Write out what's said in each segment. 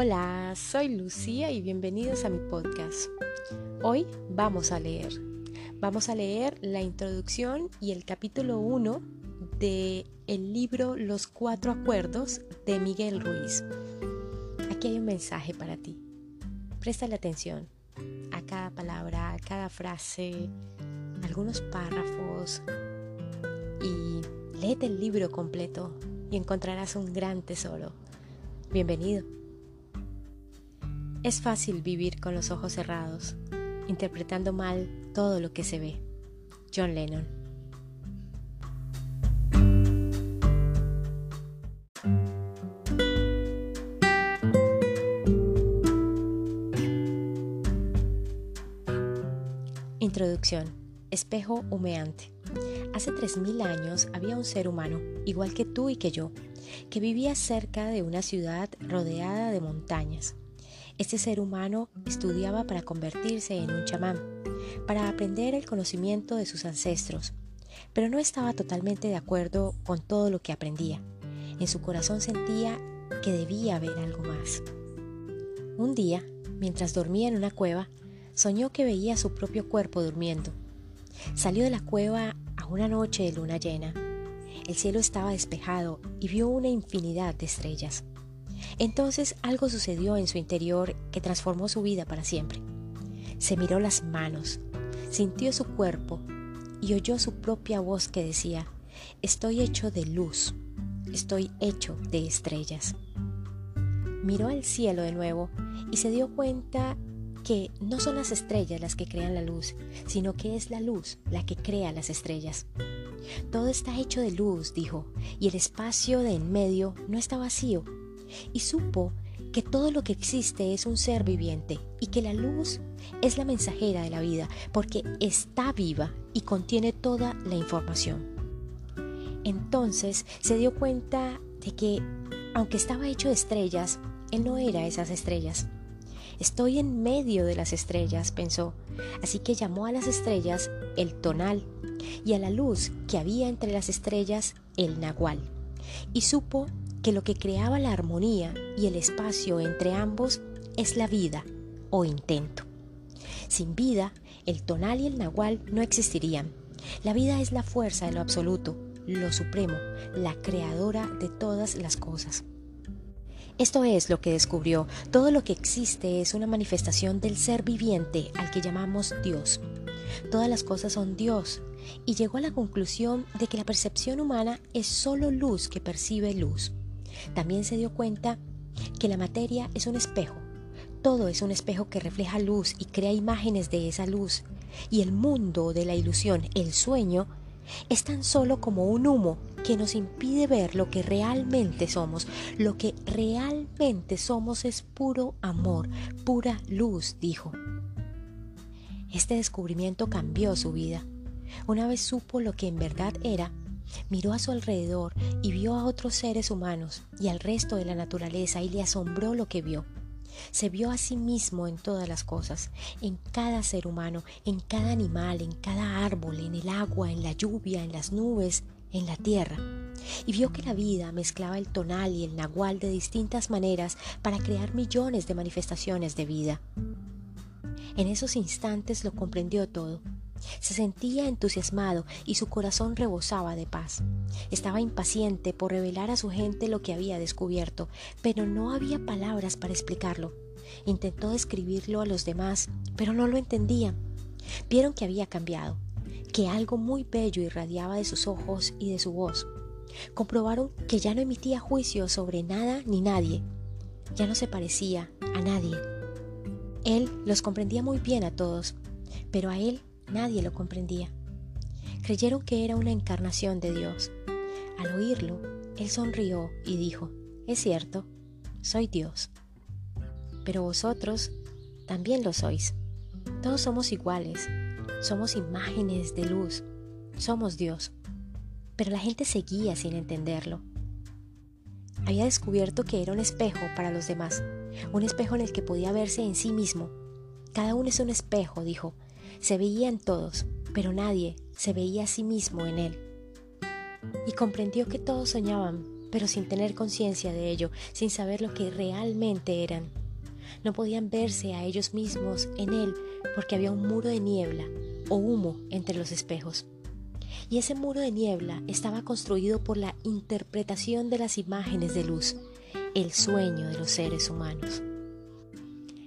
Hola, soy Lucía y bienvenidos a mi podcast. Hoy vamos a leer. Vamos a leer la introducción y el capítulo 1 de el libro Los Cuatro Acuerdos de Miguel Ruiz. Aquí hay un mensaje para ti. Préstale atención a cada palabra, a cada frase, algunos párrafos y léete el libro completo y encontrarás un gran tesoro. Bienvenido. Es fácil vivir con los ojos cerrados, interpretando mal todo lo que se ve. John Lennon. Introducción. Espejo humeante. Hace 3.000 años había un ser humano, igual que tú y que yo, que vivía cerca de una ciudad rodeada de montañas. Este ser humano estudiaba para convertirse en un chamán, para aprender el conocimiento de sus ancestros, pero no estaba totalmente de acuerdo con todo lo que aprendía. En su corazón sentía que debía haber algo más. Un día, mientras dormía en una cueva, soñó que veía su propio cuerpo durmiendo. Salió de la cueva a una noche de luna llena. El cielo estaba despejado y vio una infinidad de estrellas. Entonces algo sucedió en su interior que transformó su vida para siempre. Se miró las manos, sintió su cuerpo y oyó su propia voz que decía, estoy hecho de luz, estoy hecho de estrellas. Miró al cielo de nuevo y se dio cuenta que no son las estrellas las que crean la luz, sino que es la luz la que crea las estrellas. Todo está hecho de luz, dijo, y el espacio de en medio no está vacío, y supo que todo lo que existe es un ser viviente y que la luz es la mensajera de la vida porque está viva y contiene toda la información. Entonces se dio cuenta de que, aunque estaba hecho de estrellas, él no era esas estrellas. Estoy en medio de las estrellas, pensó, así que llamó a las estrellas el tonal y a la luz que había entre las estrellas el nahual, y supo que lo que creaba la armonía y el espacio entre ambos es la vida o intento. Sin vida, el tonal y el nahual no existirían. La vida es la fuerza de lo absoluto, lo supremo, la creadora de todas las cosas. Esto es lo que descubrió. Todo lo que existe es una manifestación del ser viviente al que llamamos Dios. Todas las cosas son Dios y llegó a la conclusión de que la percepción humana es solo luz que percibe luz. También se dio cuenta que la materia es un espejo. Todo es un espejo que refleja luz y crea imágenes de esa luz. Y el mundo de la ilusión, el sueño, es tan solo como un humo que nos impide ver lo que realmente somos. Lo que realmente somos es puro amor, pura luz, dijo. Este descubrimiento cambió su vida. Una vez supo lo que en verdad era, Miró a su alrededor y vio a otros seres humanos y al resto de la naturaleza y le asombró lo que vio. Se vio a sí mismo en todas las cosas, en cada ser humano, en cada animal, en cada árbol, en el agua, en la lluvia, en las nubes, en la tierra. Y vio que la vida mezclaba el tonal y el nahual de distintas maneras para crear millones de manifestaciones de vida. En esos instantes lo comprendió todo se sentía entusiasmado y su corazón rebosaba de paz. Estaba impaciente por revelar a su gente lo que había descubierto, pero no había palabras para explicarlo. Intentó describirlo a los demás, pero no lo entendían. Vieron que había cambiado, que algo muy bello irradiaba de sus ojos y de su voz. Comprobaron que ya no emitía juicio sobre nada ni nadie. Ya no se parecía a nadie. Él los comprendía muy bien a todos, pero a él Nadie lo comprendía. Creyeron que era una encarnación de Dios. Al oírlo, él sonrió y dijo, es cierto, soy Dios. Pero vosotros también lo sois. Todos somos iguales, somos imágenes de luz, somos Dios. Pero la gente seguía sin entenderlo. Había descubierto que era un espejo para los demás, un espejo en el que podía verse en sí mismo. Cada uno es un espejo, dijo, se veía en todos, pero nadie se veía a sí mismo en él. Y comprendió que todos soñaban, pero sin tener conciencia de ello, sin saber lo que realmente eran. No podían verse a ellos mismos en él porque había un muro de niebla o humo entre los espejos. Y ese muro de niebla estaba construido por la interpretación de las imágenes de luz, el sueño de los seres humanos.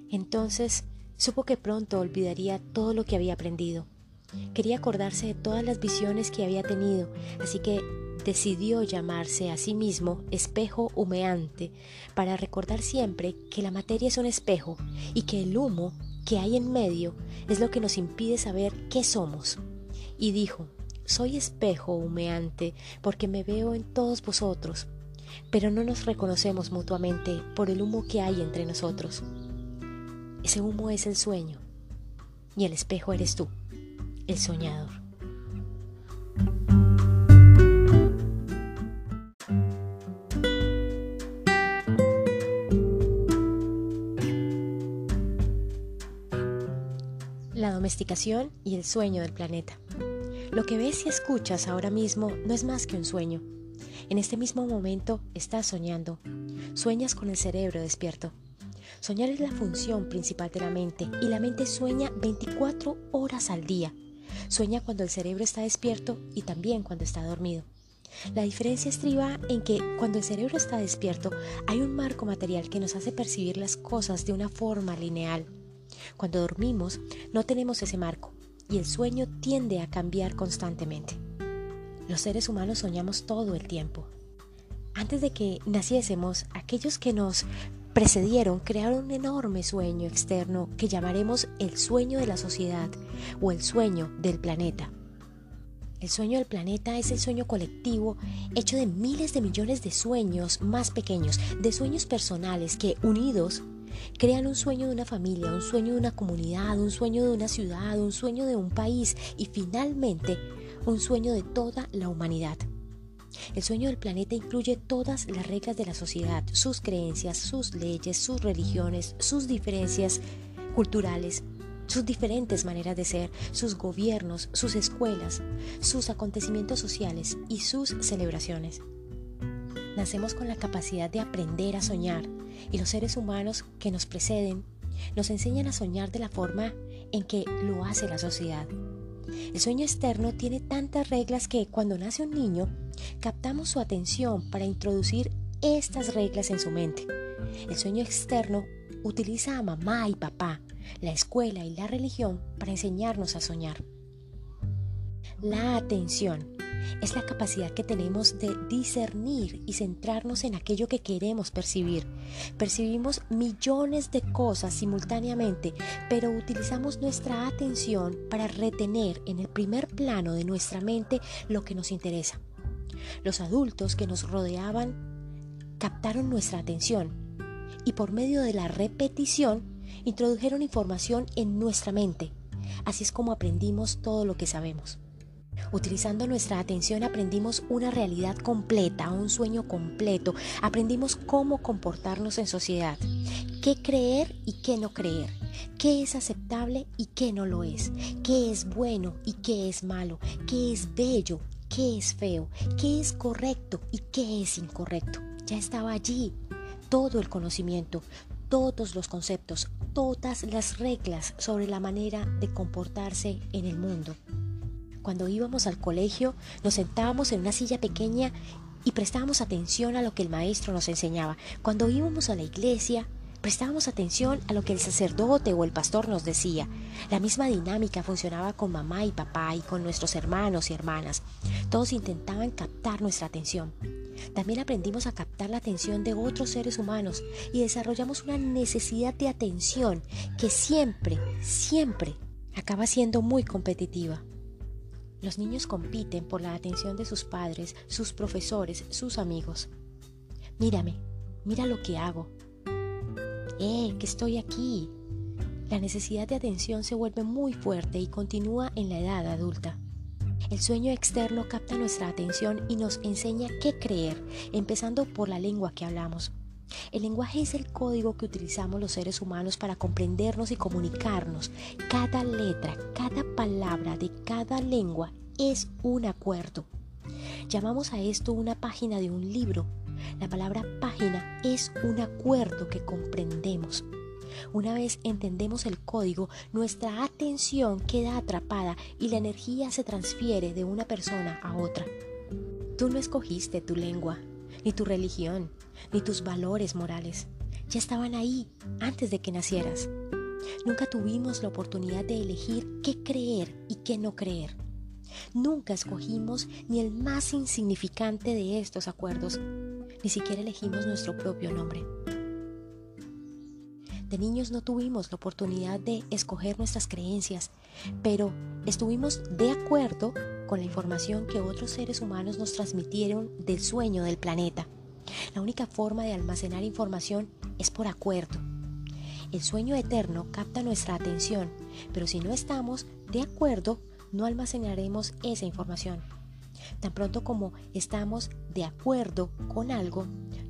Entonces supo que pronto olvidaría todo lo que había aprendido. Quería acordarse de todas las visiones que había tenido, así que decidió llamarse a sí mismo espejo humeante para recordar siempre que la materia es un espejo y que el humo que hay en medio es lo que nos impide saber qué somos. Y dijo, soy espejo humeante porque me veo en todos vosotros, pero no nos reconocemos mutuamente por el humo que hay entre nosotros. Ese humo es el sueño y el espejo eres tú, el soñador. Domesticación y el sueño del planeta. Lo que ves y escuchas ahora mismo no es más que un sueño. En este mismo momento estás soñando. Sueñas con el cerebro despierto. Soñar es la función principal de la mente y la mente sueña 24 horas al día. Sueña cuando el cerebro está despierto y también cuando está dormido. La diferencia estriba en que cuando el cerebro está despierto hay un marco material que nos hace percibir las cosas de una forma lineal. Cuando dormimos no tenemos ese marco y el sueño tiende a cambiar constantemente. Los seres humanos soñamos todo el tiempo. Antes de que naciésemos, aquellos que nos precedieron crearon un enorme sueño externo que llamaremos el sueño de la sociedad o el sueño del planeta. El sueño del planeta es el sueño colectivo hecho de miles de millones de sueños más pequeños, de sueños personales que unidos Crean un sueño de una familia, un sueño de una comunidad, un sueño de una ciudad, un sueño de un país y finalmente un sueño de toda la humanidad. El sueño del planeta incluye todas las reglas de la sociedad, sus creencias, sus leyes, sus religiones, sus diferencias culturales, sus diferentes maneras de ser, sus gobiernos, sus escuelas, sus acontecimientos sociales y sus celebraciones. Nacemos con la capacidad de aprender a soñar y los seres humanos que nos preceden nos enseñan a soñar de la forma en que lo hace la sociedad. El sueño externo tiene tantas reglas que cuando nace un niño captamos su atención para introducir estas reglas en su mente. El sueño externo utiliza a mamá y papá, la escuela y la religión para enseñarnos a soñar. La atención es la capacidad que tenemos de discernir y centrarnos en aquello que queremos percibir. Percibimos millones de cosas simultáneamente, pero utilizamos nuestra atención para retener en el primer plano de nuestra mente lo que nos interesa. Los adultos que nos rodeaban captaron nuestra atención y por medio de la repetición introdujeron información en nuestra mente. Así es como aprendimos todo lo que sabemos. Utilizando nuestra atención aprendimos una realidad completa, un sueño completo, aprendimos cómo comportarnos en sociedad, qué creer y qué no creer, qué es aceptable y qué no lo es, qué es bueno y qué es malo, qué es bello, qué es feo, qué es correcto y qué es incorrecto. Ya estaba allí todo el conocimiento, todos los conceptos, todas las reglas sobre la manera de comportarse en el mundo. Cuando íbamos al colegio, nos sentábamos en una silla pequeña y prestábamos atención a lo que el maestro nos enseñaba. Cuando íbamos a la iglesia, prestábamos atención a lo que el sacerdote o el pastor nos decía. La misma dinámica funcionaba con mamá y papá y con nuestros hermanos y hermanas. Todos intentaban captar nuestra atención. También aprendimos a captar la atención de otros seres humanos y desarrollamos una necesidad de atención que siempre, siempre acaba siendo muy competitiva. Los niños compiten por la atención de sus padres, sus profesores, sus amigos. Mírame, mira lo que hago. ¡Eh, que estoy aquí! La necesidad de atención se vuelve muy fuerte y continúa en la edad adulta. El sueño externo capta nuestra atención y nos enseña qué creer, empezando por la lengua que hablamos. El lenguaje es el código que utilizamos los seres humanos para comprendernos y comunicarnos. Cada letra, cada palabra de cada lengua es un acuerdo. Llamamos a esto una página de un libro, La palabra página es un acuerdo que comprendemos. Una vez entendemos el código, nuestra atención queda atrapada y la energía se transfiere de una persona a otra. Tú no escogiste tu lengua, ni tu religión, ni tus valores morales. Ya estaban ahí antes de que nacieras. Nunca tuvimos la oportunidad de elegir qué creer y qué no creer. Nunca escogimos ni el más insignificante de estos acuerdos. Ni siquiera elegimos nuestro propio nombre. De niños no tuvimos la oportunidad de escoger nuestras creencias, pero estuvimos de acuerdo con la información que otros seres humanos nos transmitieron del sueño del planeta. La única forma de almacenar información es por acuerdo. El sueño eterno capta nuestra atención, pero si no estamos de acuerdo, no almacenaremos esa información. Tan pronto como estamos de acuerdo con algo,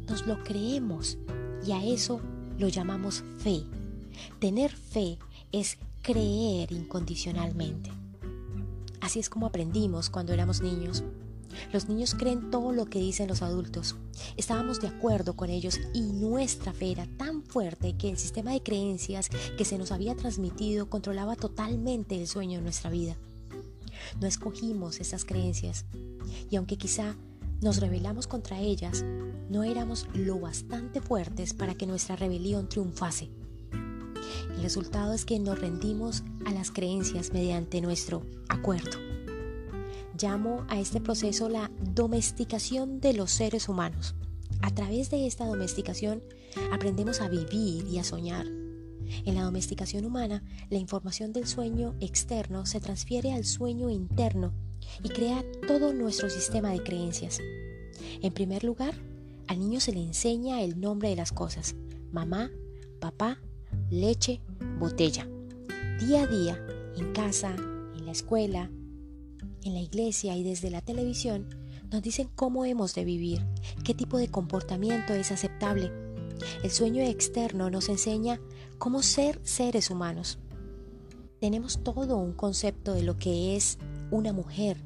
nos lo creemos y a eso lo llamamos fe. Tener fe es creer incondicionalmente. Así es como aprendimos cuando éramos niños. Los niños creen todo lo que dicen los adultos. Estábamos de acuerdo con ellos y nuestra fe era tan fuerte que el sistema de creencias que se nos había transmitido controlaba totalmente el sueño de nuestra vida. No escogimos esas creencias y aunque quizá nos rebelamos contra ellas, no éramos lo bastante fuertes para que nuestra rebelión triunfase. Resultado es que nos rendimos a las creencias mediante nuestro acuerdo. Llamo a este proceso la domesticación de los seres humanos. A través de esta domesticación aprendemos a vivir y a soñar. En la domesticación humana, la información del sueño externo se transfiere al sueño interno y crea todo nuestro sistema de creencias. En primer lugar, al niño se le enseña el nombre de las cosas, mamá, papá, leche, botella. Día a día, en casa, en la escuela, en la iglesia y desde la televisión, nos dicen cómo hemos de vivir, qué tipo de comportamiento es aceptable. El sueño externo nos enseña cómo ser seres humanos. Tenemos todo un concepto de lo que es una mujer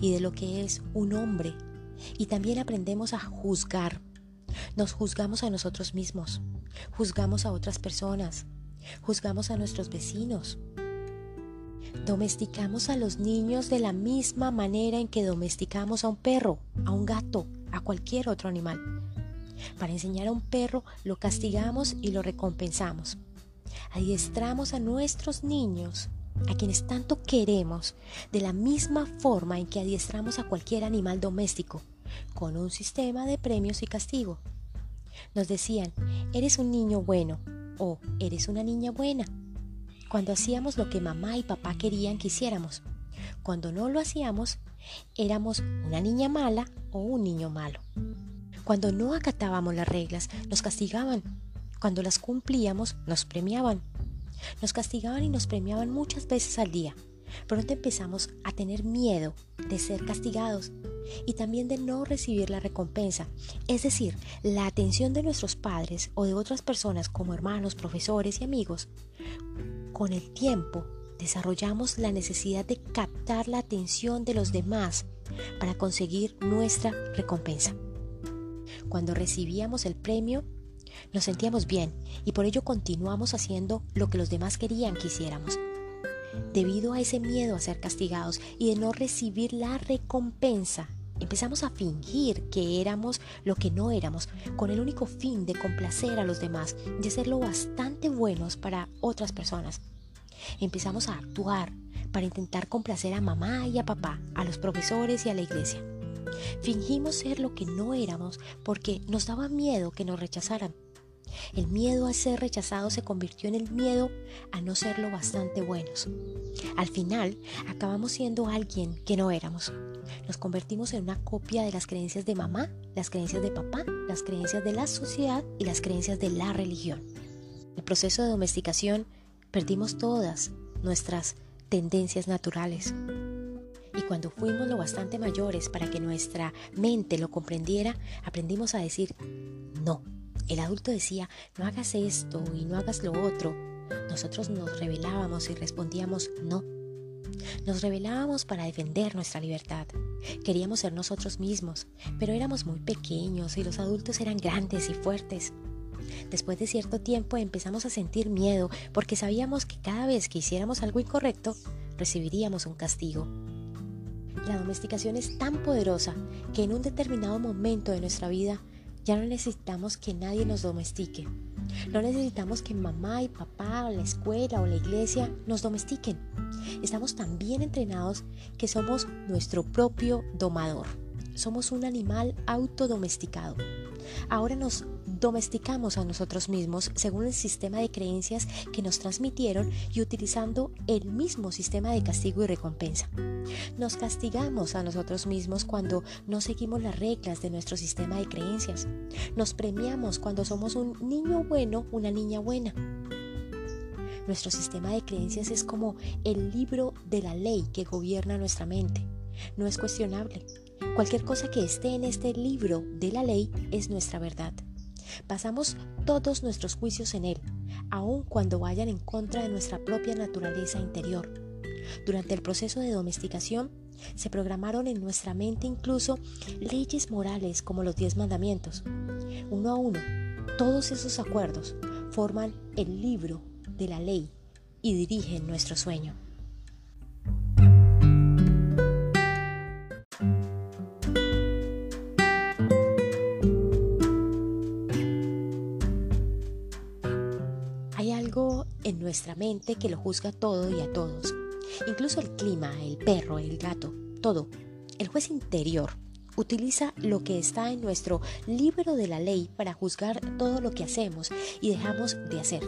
y de lo que es un hombre. Y también aprendemos a juzgar. Nos juzgamos a nosotros mismos, juzgamos a otras personas, juzgamos a nuestros vecinos. Domesticamos a los niños de la misma manera en que domesticamos a un perro, a un gato, a cualquier otro animal. Para enseñar a un perro lo castigamos y lo recompensamos. Adiestramos a nuestros niños a quienes tanto queremos, de la misma forma en que adiestramos a cualquier animal doméstico, con un sistema de premios y castigo. Nos decían, eres un niño bueno o eres una niña buena, cuando hacíamos lo que mamá y papá querían que hiciéramos. Cuando no lo hacíamos, éramos una niña mala o un niño malo. Cuando no acatábamos las reglas, nos castigaban. Cuando las cumplíamos, nos premiaban. Nos castigaban y nos premiaban muchas veces al día. Pronto empezamos a tener miedo de ser castigados y también de no recibir la recompensa, es decir, la atención de nuestros padres o de otras personas como hermanos, profesores y amigos. Con el tiempo desarrollamos la necesidad de captar la atención de los demás para conseguir nuestra recompensa. Cuando recibíamos el premio, nos sentíamos bien y por ello continuamos haciendo lo que los demás querían que hiciéramos. Debido a ese miedo a ser castigados y de no recibir la recompensa, empezamos a fingir que éramos lo que no éramos, con el único fin de complacer a los demás, de ser lo bastante buenos para otras personas. Empezamos a actuar para intentar complacer a mamá y a papá, a los profesores y a la iglesia. Fingimos ser lo que no éramos porque nos daba miedo que nos rechazaran. El miedo a ser rechazado se convirtió en el miedo a no ser lo bastante buenos. Al final, acabamos siendo alguien que no éramos. Nos convertimos en una copia de las creencias de mamá, las creencias de papá, las creencias de la sociedad y las creencias de la religión. En el proceso de domesticación perdimos todas nuestras tendencias naturales. Y cuando fuimos lo bastante mayores para que nuestra mente lo comprendiera, aprendimos a decir no el adulto decía, no hagas esto y no hagas lo otro. Nosotros nos rebelábamos y respondíamos, no. Nos rebelábamos para defender nuestra libertad. Queríamos ser nosotros mismos, pero éramos muy pequeños y los adultos eran grandes y fuertes. Después de cierto tiempo empezamos a sentir miedo porque sabíamos que cada vez que hiciéramos algo incorrecto, recibiríamos un castigo. La domesticación es tan poderosa que en un determinado momento de nuestra vida ya no necesitamos que nadie nos domestique. No necesitamos que mamá y papá o la escuela o la iglesia nos domestiquen. Estamos tan bien entrenados que somos nuestro propio domador. Somos un animal autodomesticado. Ahora nos domesticamos a nosotros mismos según el sistema de creencias que nos transmitieron y utilizando el mismo sistema de castigo y recompensa. Nos castigamos a nosotros mismos cuando no seguimos las reglas de nuestro sistema de creencias. Nos premiamos cuando somos un niño bueno, una niña buena. Nuestro sistema de creencias es como el libro de la ley que gobierna nuestra mente. No es cuestionable. Cualquier cosa que esté en este libro de la ley es nuestra verdad. Basamos todos nuestros juicios en él, aun cuando vayan en contra de nuestra propia naturaleza interior. Durante el proceso de domesticación, se programaron en nuestra mente incluso leyes morales como los diez mandamientos. Uno a uno, todos esos acuerdos forman el libro de la ley y dirigen nuestro sueño. Nuestra mente que lo juzga todo y a todos, incluso el clima, el perro, el gato, todo. El juez interior utiliza lo que está en nuestro libro de la ley para juzgar todo lo que hacemos y dejamos de hacer,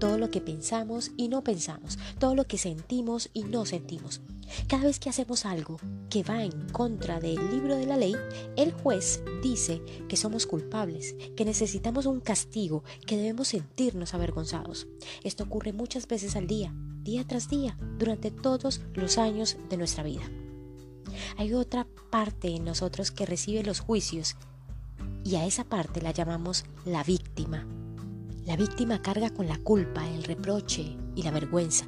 todo lo que pensamos y no pensamos, todo lo que sentimos y no sentimos. Cada vez que hacemos algo que va en contra del libro de la ley, el juez dice que somos culpables, que necesitamos un castigo, que debemos sentirnos avergonzados. Esto ocurre muchas veces al día, día tras día, durante todos los años de nuestra vida. Hay otra parte en nosotros que recibe los juicios y a esa parte la llamamos la víctima. La víctima carga con la culpa, el reproche y la vergüenza.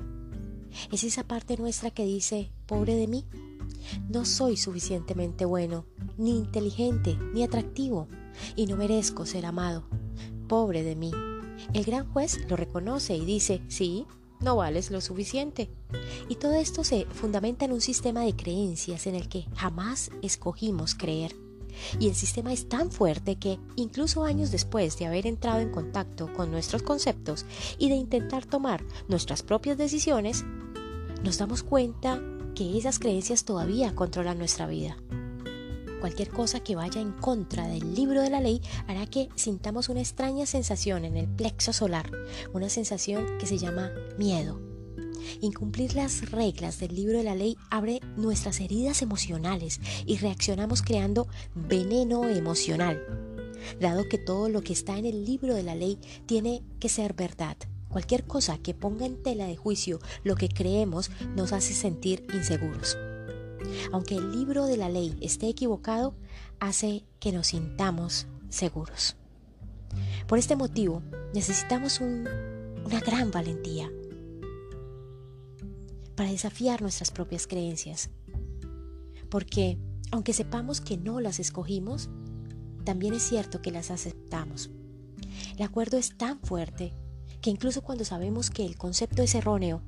Es esa parte nuestra que dice, pobre de mí, no soy suficientemente bueno, ni inteligente, ni atractivo, y no merezco ser amado. Pobre de mí. El gran juez lo reconoce y dice, sí, no vales lo suficiente. Y todo esto se fundamenta en un sistema de creencias en el que jamás escogimos creer. Y el sistema es tan fuerte que, incluso años después de haber entrado en contacto con nuestros conceptos y de intentar tomar nuestras propias decisiones, nos damos cuenta que esas creencias todavía controlan nuestra vida. Cualquier cosa que vaya en contra del libro de la ley hará que sintamos una extraña sensación en el plexo solar, una sensación que se llama miedo. Incumplir las reglas del libro de la ley abre nuestras heridas emocionales y reaccionamos creando veneno emocional, dado que todo lo que está en el libro de la ley tiene que ser verdad. Cualquier cosa que ponga en tela de juicio lo que creemos nos hace sentir inseguros. Aunque el libro de la ley esté equivocado, hace que nos sintamos seguros. Por este motivo, necesitamos una gran valentía para desafiar nuestras propias creencias. Porque, aunque sepamos que no las escogimos, también es cierto que las aceptamos. El acuerdo es tan fuerte que incluso cuando sabemos que el concepto es erróneo,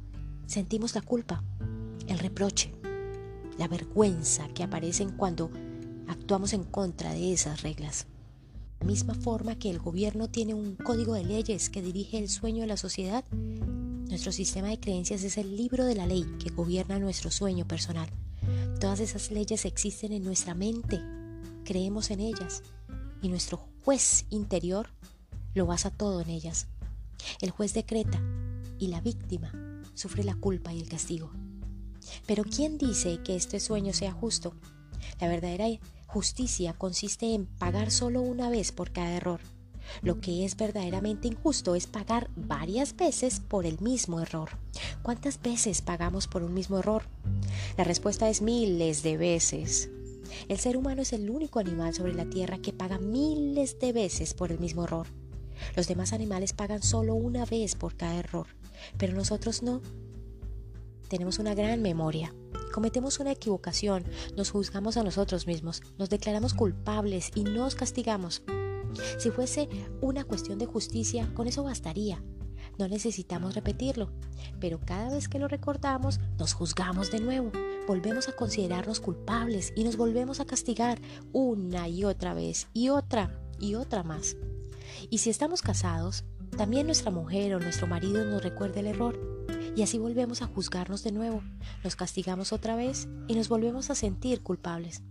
sentimos la culpa, el reproche, la vergüenza que aparecen cuando actuamos en contra de esas reglas. De la misma forma que el gobierno tiene un código de leyes que dirige el sueño de la sociedad, nuestro sistema de creencias es el libro de la ley que gobierna nuestro sueño personal. Todas esas leyes existen en nuestra mente, creemos en ellas y nuestro juez interior lo basa todo en ellas. El juez decreta y la víctima sufre la culpa y el castigo. Pero ¿quién dice que este sueño sea justo? La verdadera justicia consiste en pagar solo una vez por cada error. Lo que es verdaderamente injusto es pagar varias veces por el mismo error. ¿Cuántas veces pagamos por un mismo error? La respuesta es miles de veces. El ser humano es el único animal sobre la Tierra que paga miles de veces por el mismo error. Los demás animales pagan solo una vez por cada error, pero nosotros no. tenemos una gran memoria. Cometemos una equivocación, nos juzgamos a nosotros mismos, nos declaramos culpables y nos castigamos. Si fuese una cuestión de justicia, con eso bastaría. No necesitamos repetirlo, pero cada vez que lo recordamos, nos juzgamos de nuevo, volvemos a considerarnos culpables y nos volvemos a castigar una y otra vez y otra y otra más. Y si estamos casados, también nuestra mujer o nuestro marido nos recuerda el error y así volvemos a juzgarnos de nuevo, nos castigamos otra vez y nos volvemos a sentir culpables.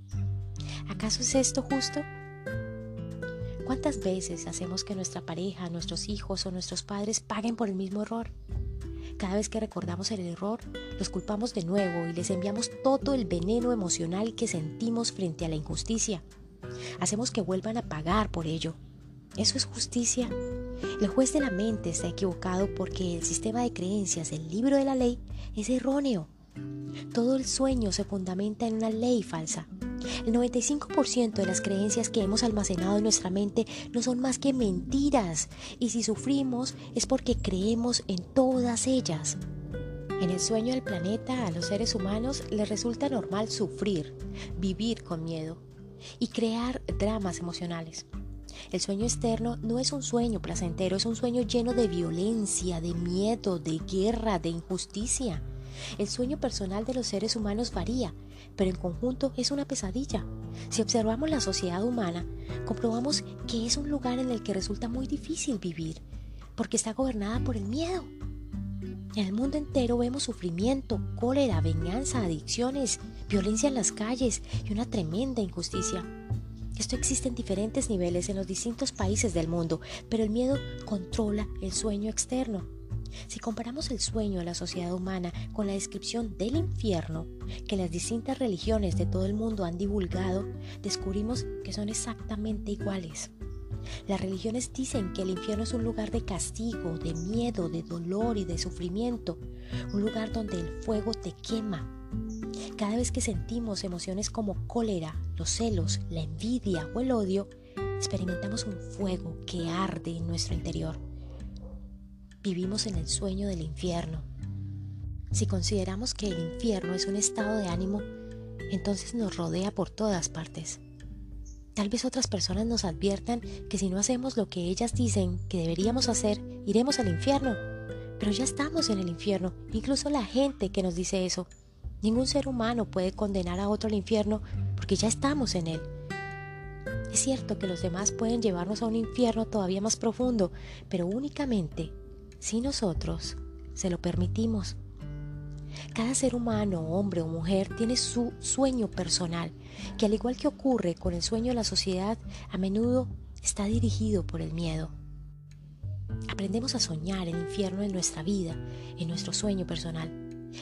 ¿Acaso es esto justo? ¿Cuántas veces hacemos que nuestra pareja, nuestros hijos o nuestros padres paguen por el mismo error? Cada vez que recordamos el error, los culpamos de nuevo y les enviamos todo el veneno emocional que sentimos frente a la injusticia. Hacemos que vuelvan a pagar por ello. ¿Eso es justicia? El juez de la mente está equivocado porque el sistema de creencias del libro de la ley es erróneo. Todo el sueño se fundamenta en una ley falsa. El 95% de las creencias que hemos almacenado en nuestra mente no son más que mentiras y si sufrimos es porque creemos en todas ellas. En el sueño del planeta a los seres humanos les resulta normal sufrir, vivir con miedo y crear dramas emocionales. El sueño externo no es un sueño placentero, es un sueño lleno de violencia, de miedo, de guerra, de injusticia. El sueño personal de los seres humanos varía, pero en conjunto es una pesadilla. Si observamos la sociedad humana, comprobamos que es un lugar en el que resulta muy difícil vivir, porque está gobernada por el miedo. En el mundo entero vemos sufrimiento, cólera, venganza, adicciones, violencia en las calles y una tremenda injusticia. Esto existe en diferentes niveles en los distintos países del mundo, pero el miedo controla el sueño externo. Si comparamos el sueño de la sociedad humana con la descripción del infierno que las distintas religiones de todo el mundo han divulgado, descubrimos que son exactamente iguales. Las religiones dicen que el infierno es un lugar de castigo, de miedo, de dolor y de sufrimiento, un lugar donde el fuego te quema, cada vez que sentimos emociones como cólera, los celos, la envidia o el odio, experimentamos un fuego que arde en nuestro interior. Vivimos en el sueño del infierno. Si consideramos que el infierno es un estado de ánimo, entonces nos rodea por todas partes. Tal vez otras personas nos adviertan que si no hacemos lo que ellas dicen que deberíamos hacer, iremos al infierno. Pero ya estamos en el infierno, incluso la gente que nos dice eso Ningún ser humano puede condenar a otro al infierno porque ya estamos en él. Es cierto que los demás pueden llevarnos a un infierno todavía más profundo, pero únicamente si nosotros se lo permitimos. Cada ser humano, hombre o mujer, tiene su sueño personal, que al igual que ocurre con el sueño de la sociedad, a menudo está dirigido por el miedo. Aprendemos a soñar el infierno en nuestra vida, en nuestro sueño personal.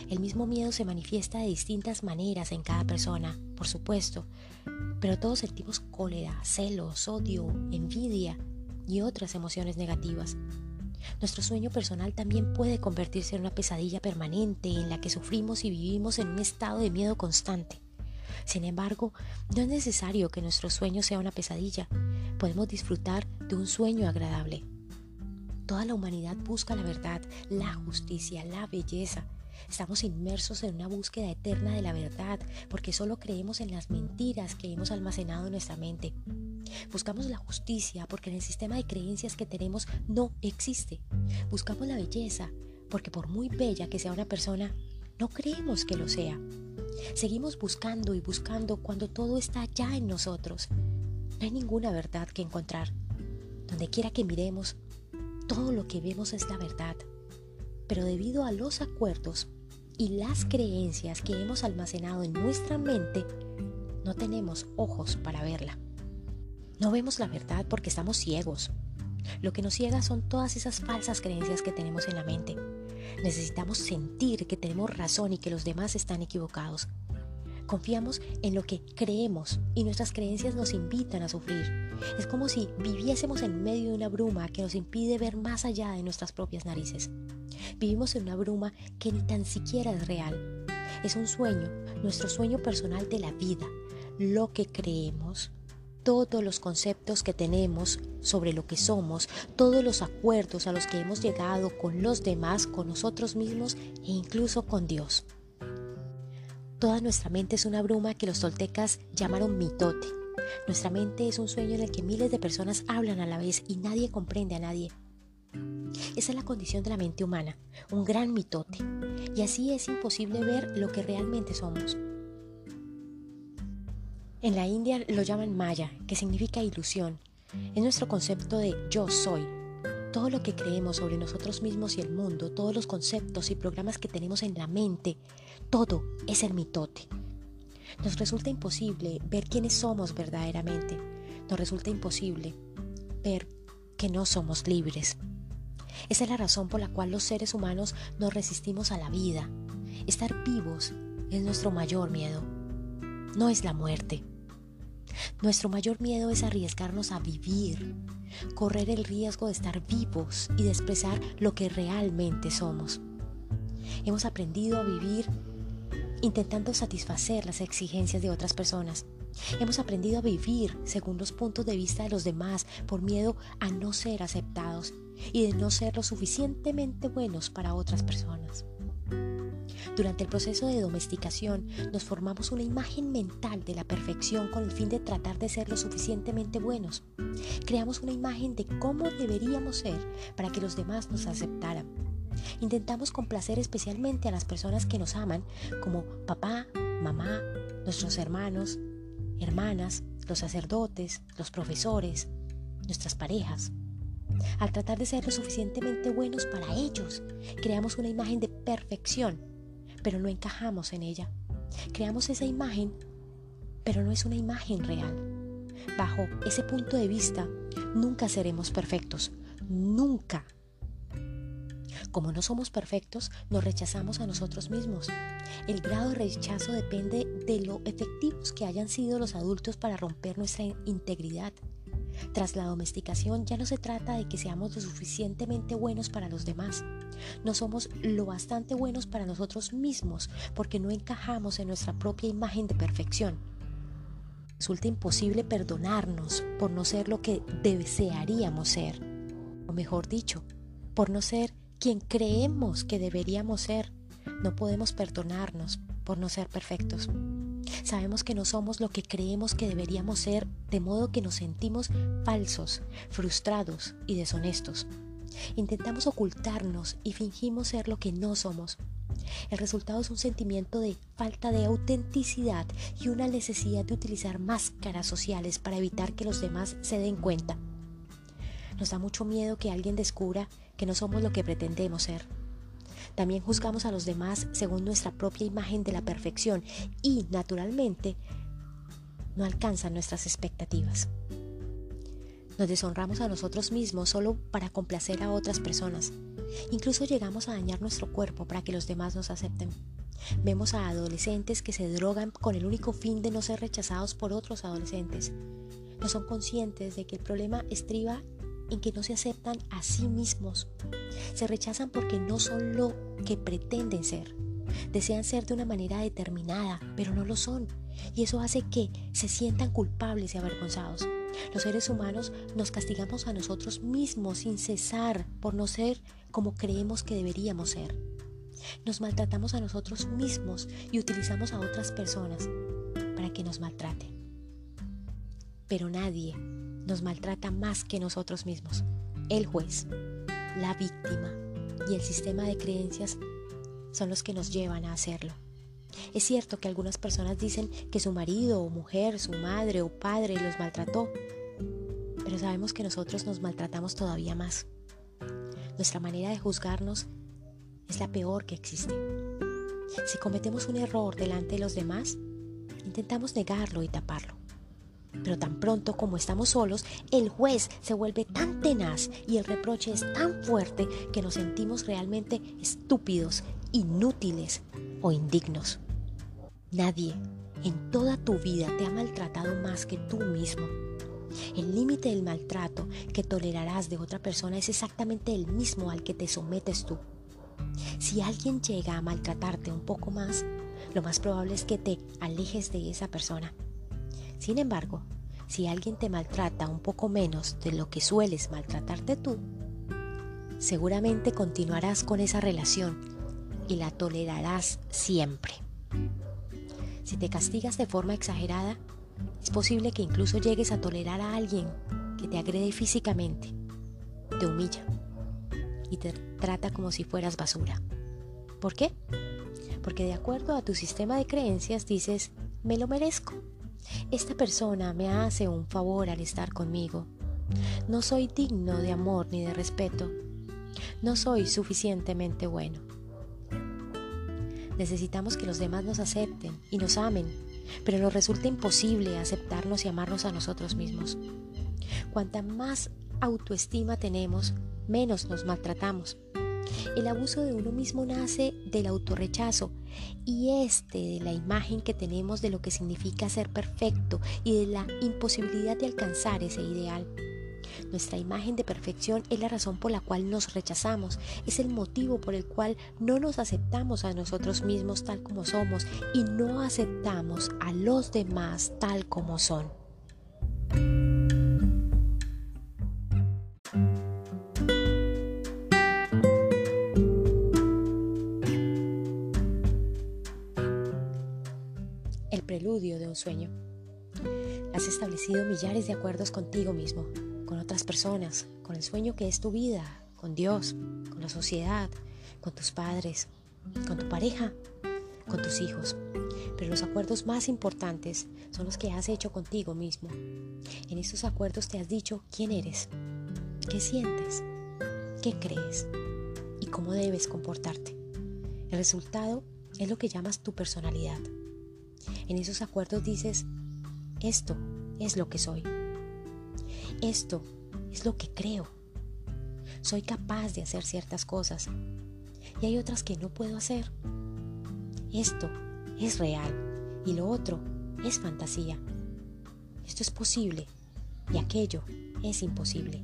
El mismo miedo se manifiesta de distintas maneras en cada persona, por supuesto, pero todos sentimos cólera, celos, odio, envidia y otras emociones negativas. Nuestro sueño personal también puede convertirse en una pesadilla permanente en la que sufrimos y vivimos en un estado de miedo constante. Sin embargo, no es necesario que nuestro sueño sea una pesadilla. Podemos disfrutar de un sueño agradable. Toda la humanidad busca la verdad, la justicia, la belleza, Estamos inmersos en una búsqueda eterna de la verdad porque solo creemos en las mentiras que hemos almacenado en nuestra mente. Buscamos la justicia porque en el sistema de creencias que tenemos no existe. Buscamos la belleza porque por muy bella que sea una persona, no creemos que lo sea. Seguimos buscando y buscando cuando todo está ya en nosotros. No hay ninguna verdad que encontrar. Donde quiera que miremos, todo lo que vemos es la verdad pero debido a los acuerdos y las creencias que hemos almacenado en nuestra mente, no tenemos ojos para verla. No vemos la verdad porque estamos ciegos. Lo que nos ciega son todas esas falsas creencias que tenemos en la mente. Necesitamos sentir que tenemos razón y que los demás están equivocados. Confiamos en lo que creemos y nuestras creencias nos invitan a sufrir. Es como si viviésemos en medio de una bruma que nos impide ver más allá de nuestras propias narices. Vivimos en una bruma que ni tan siquiera es real. Es un sueño, nuestro sueño personal de la vida, lo que creemos, todos los conceptos que tenemos sobre lo que somos, todos los acuerdos a los que hemos llegado con los demás, con nosotros mismos e incluso con Dios. Toda nuestra mente es una bruma que los toltecas llamaron mitote. Nuestra mente es un sueño en el que miles de personas hablan a la vez y nadie comprende a nadie. Esa es la condición de la mente humana, un gran mitote, y así es imposible ver lo que realmente somos. En la India lo llaman Maya, que significa ilusión. Es nuestro concepto de yo soy. Todo lo que creemos sobre nosotros mismos y el mundo, todos los conceptos y programas que tenemos en la mente, todo es el mitote. Nos resulta imposible ver quiénes somos verdaderamente. Nos resulta imposible ver que no somos libres. Esa es la razón por la cual los seres humanos nos resistimos a la vida. Estar vivos es nuestro mayor miedo. No es la muerte. Nuestro mayor miedo es arriesgarnos a vivir, correr el riesgo de estar vivos y de expresar lo que realmente somos. Hemos aprendido a vivir intentando satisfacer las exigencias de otras personas. Hemos aprendido a vivir según los puntos de vista de los demás por miedo a no ser aceptados y de no ser lo suficientemente buenos para otras personas. Durante el proceso de domesticación nos formamos una imagen mental de la perfección con el fin de tratar de ser lo suficientemente buenos. Creamos una imagen de cómo deberíamos ser para que los demás nos aceptaran. Intentamos complacer especialmente a las personas que nos aman, como papá, mamá, nuestros hermanos, hermanas, los sacerdotes, los profesores, nuestras parejas. Al tratar de ser lo suficientemente buenos para ellos, creamos una imagen de perfección pero no encajamos en ella. Creamos esa imagen, pero no es una imagen real. Bajo ese punto de vista, nunca seremos perfectos, nunca. Como no somos perfectos, nos rechazamos a nosotros mismos. El grado de rechazo depende de lo efectivos que hayan sido los adultos para romper nuestra integridad. Tras la domesticación ya no se trata de que seamos lo suficientemente buenos para los demás. No somos lo bastante buenos para nosotros mismos porque no encajamos en nuestra propia imagen de perfección. Resulta imposible perdonarnos por no ser lo que desearíamos ser. O mejor dicho, por no ser quien creemos que deberíamos ser. No podemos perdonarnos por no ser perfectos. Sabemos que no somos lo que creemos que deberíamos ser, de modo que nos sentimos falsos, frustrados y deshonestos. Intentamos ocultarnos y fingimos ser lo que no somos. El resultado es un sentimiento de falta de autenticidad y una necesidad de utilizar máscaras sociales para evitar que los demás se den cuenta. Nos da mucho miedo que alguien descubra que no somos lo que pretendemos ser. También juzgamos a los demás según nuestra propia imagen de la perfección y, naturalmente, no alcanzan nuestras expectativas. Nos deshonramos a nosotros mismos solo para complacer a otras personas. Incluso llegamos a dañar nuestro cuerpo para que los demás nos acepten. Vemos a adolescentes que se drogan con el único fin de no ser rechazados por otros adolescentes. No son conscientes de que el problema estriba en que no se aceptan a sí mismos. Se rechazan porque no son lo que pretenden ser. Desean ser de una manera determinada, pero no lo son. Y eso hace que se sientan culpables y avergonzados. Los seres humanos nos castigamos a nosotros mismos sin cesar por no ser como creemos que deberíamos ser. Nos maltratamos a nosotros mismos y utilizamos a otras personas para que nos maltraten. Pero nadie nos maltrata más que nosotros mismos. El juez, la víctima y el sistema de creencias son los que nos llevan a hacerlo. Es cierto que algunas personas dicen que su marido o mujer, su madre o padre los maltrató, pero sabemos que nosotros nos maltratamos todavía más. Nuestra manera de juzgarnos es la peor que existe. Si cometemos un error delante de los demás, intentamos negarlo y taparlo. Pero tan pronto como estamos solos, el juez se vuelve tan tenaz y el reproche es tan fuerte que nos sentimos realmente estúpidos, inútiles o indignos. Nadie en toda tu vida te ha maltratado más que tú mismo. El límite del maltrato que tolerarás de otra persona es exactamente el mismo al que te sometes tú. Si alguien llega a maltratarte un poco más, lo más probable es que te alejes de esa persona sin embargo, si alguien te maltrata un poco menos de lo que sueles maltratarte tú, seguramente continuarás con esa relación y la tolerarás siempre. Si te castigas de forma exagerada, es posible que incluso llegues a tolerar a alguien que te agrede físicamente, te humilla y te trata como si fueras basura. ¿Por qué? Porque de acuerdo a tu sistema de creencias dices, me lo merezco. Esta persona me hace un favor al estar conmigo. No soy digno de amor ni de respeto. No soy suficientemente bueno. Necesitamos que los demás nos acepten y nos amen, pero nos resulta imposible aceptarnos y amarnos a nosotros mismos. Cuanta más autoestima tenemos, menos nos maltratamos. El abuso de uno mismo nace del autorrechazo y este de la imagen que tenemos de lo que significa ser perfecto y de la imposibilidad de alcanzar ese ideal. Nuestra imagen de perfección es la razón por la cual nos rechazamos, es el motivo por el cual no nos aceptamos a nosotros mismos tal como somos y no aceptamos a los demás tal como son. Un sueño. Has establecido millares de acuerdos contigo mismo, con otras personas, con el sueño que es tu vida, con Dios, con la sociedad, con tus padres, con tu pareja, con tus hijos. Pero los acuerdos más importantes son los que has hecho contigo mismo. En estos acuerdos te has dicho quién eres, qué sientes, qué crees y cómo debes comportarte. El resultado es lo que llamas tu personalidad. En esos acuerdos dices, esto es lo que soy. Esto es lo que creo. Soy capaz de hacer ciertas cosas y hay otras que no puedo hacer. Esto es real y lo otro es fantasía. Esto es posible y aquello es imposible.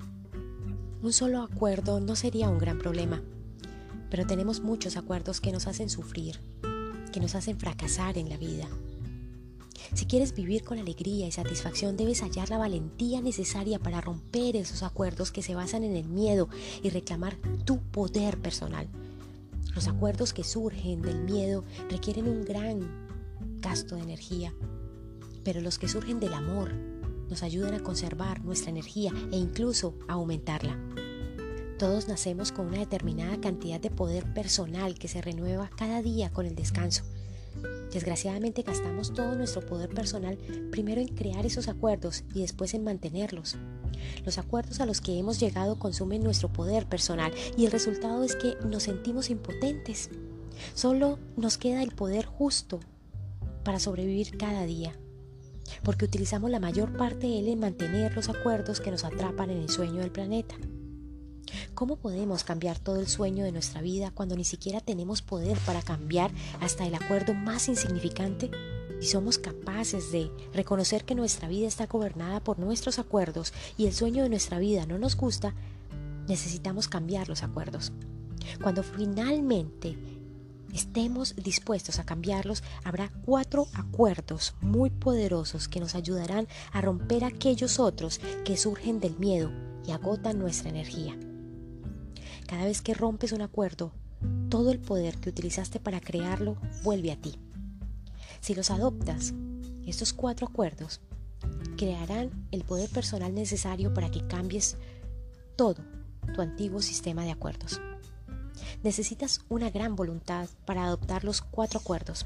Un solo acuerdo no sería un gran problema, pero tenemos muchos acuerdos que nos hacen sufrir, que nos hacen fracasar en la vida. Si quieres vivir con alegría y satisfacción, debes hallar la valentía necesaria para romper esos acuerdos que se basan en el miedo y reclamar tu poder personal. Los acuerdos que surgen del miedo requieren un gran gasto de energía, pero los que surgen del amor nos ayudan a conservar nuestra energía e incluso a aumentarla. Todos nacemos con una determinada cantidad de poder personal que se renueva cada día con el descanso. Desgraciadamente gastamos todo nuestro poder personal primero en crear esos acuerdos y después en mantenerlos. Los acuerdos a los que hemos llegado consumen nuestro poder personal y el resultado es que nos sentimos impotentes. Solo nos queda el poder justo para sobrevivir cada día, porque utilizamos la mayor parte de él en mantener los acuerdos que nos atrapan en el sueño del planeta. ¿Cómo podemos cambiar todo el sueño de nuestra vida cuando ni siquiera tenemos poder para cambiar hasta el acuerdo más insignificante? Si somos capaces de reconocer que nuestra vida está gobernada por nuestros acuerdos y el sueño de nuestra vida no nos gusta, necesitamos cambiar los acuerdos. Cuando finalmente estemos dispuestos a cambiarlos, habrá cuatro acuerdos muy poderosos que nos ayudarán a romper aquellos otros que surgen del miedo y agotan nuestra energía. Cada vez que rompes un acuerdo, todo el poder que utilizaste para crearlo vuelve a ti. Si los adoptas, estos cuatro acuerdos crearán el poder personal necesario para que cambies todo tu antiguo sistema de acuerdos. Necesitas una gran voluntad para adoptar los cuatro acuerdos.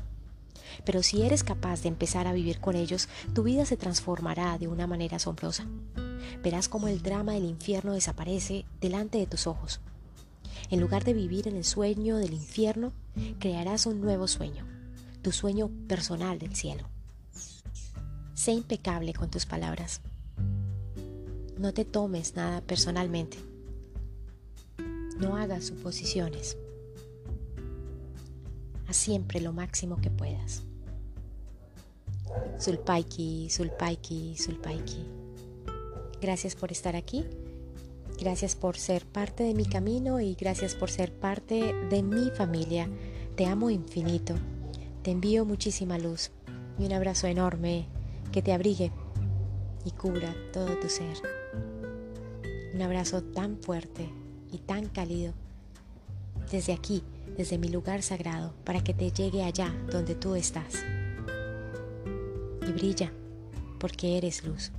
Pero si eres capaz de empezar a vivir con ellos, tu vida se transformará de una manera asombrosa. Verás cómo el drama del infierno desaparece delante de tus ojos. En lugar de vivir en el sueño del infierno, crearás un nuevo sueño, tu sueño personal del cielo. Sé impecable con tus palabras. No te tomes nada personalmente. No hagas suposiciones. Haz siempre lo máximo que puedas. Sulpaiki, Sulpaiki, Sulpaiki. Gracias por estar aquí Gracias por ser parte de mi camino y gracias por ser parte de mi familia. Te amo infinito. Te envío muchísima luz y un abrazo enorme que te abrigue y cubra todo tu ser. Un abrazo tan fuerte y tan cálido desde aquí, desde mi lugar sagrado, para que te llegue allá donde tú estás. Y brilla, porque eres luz.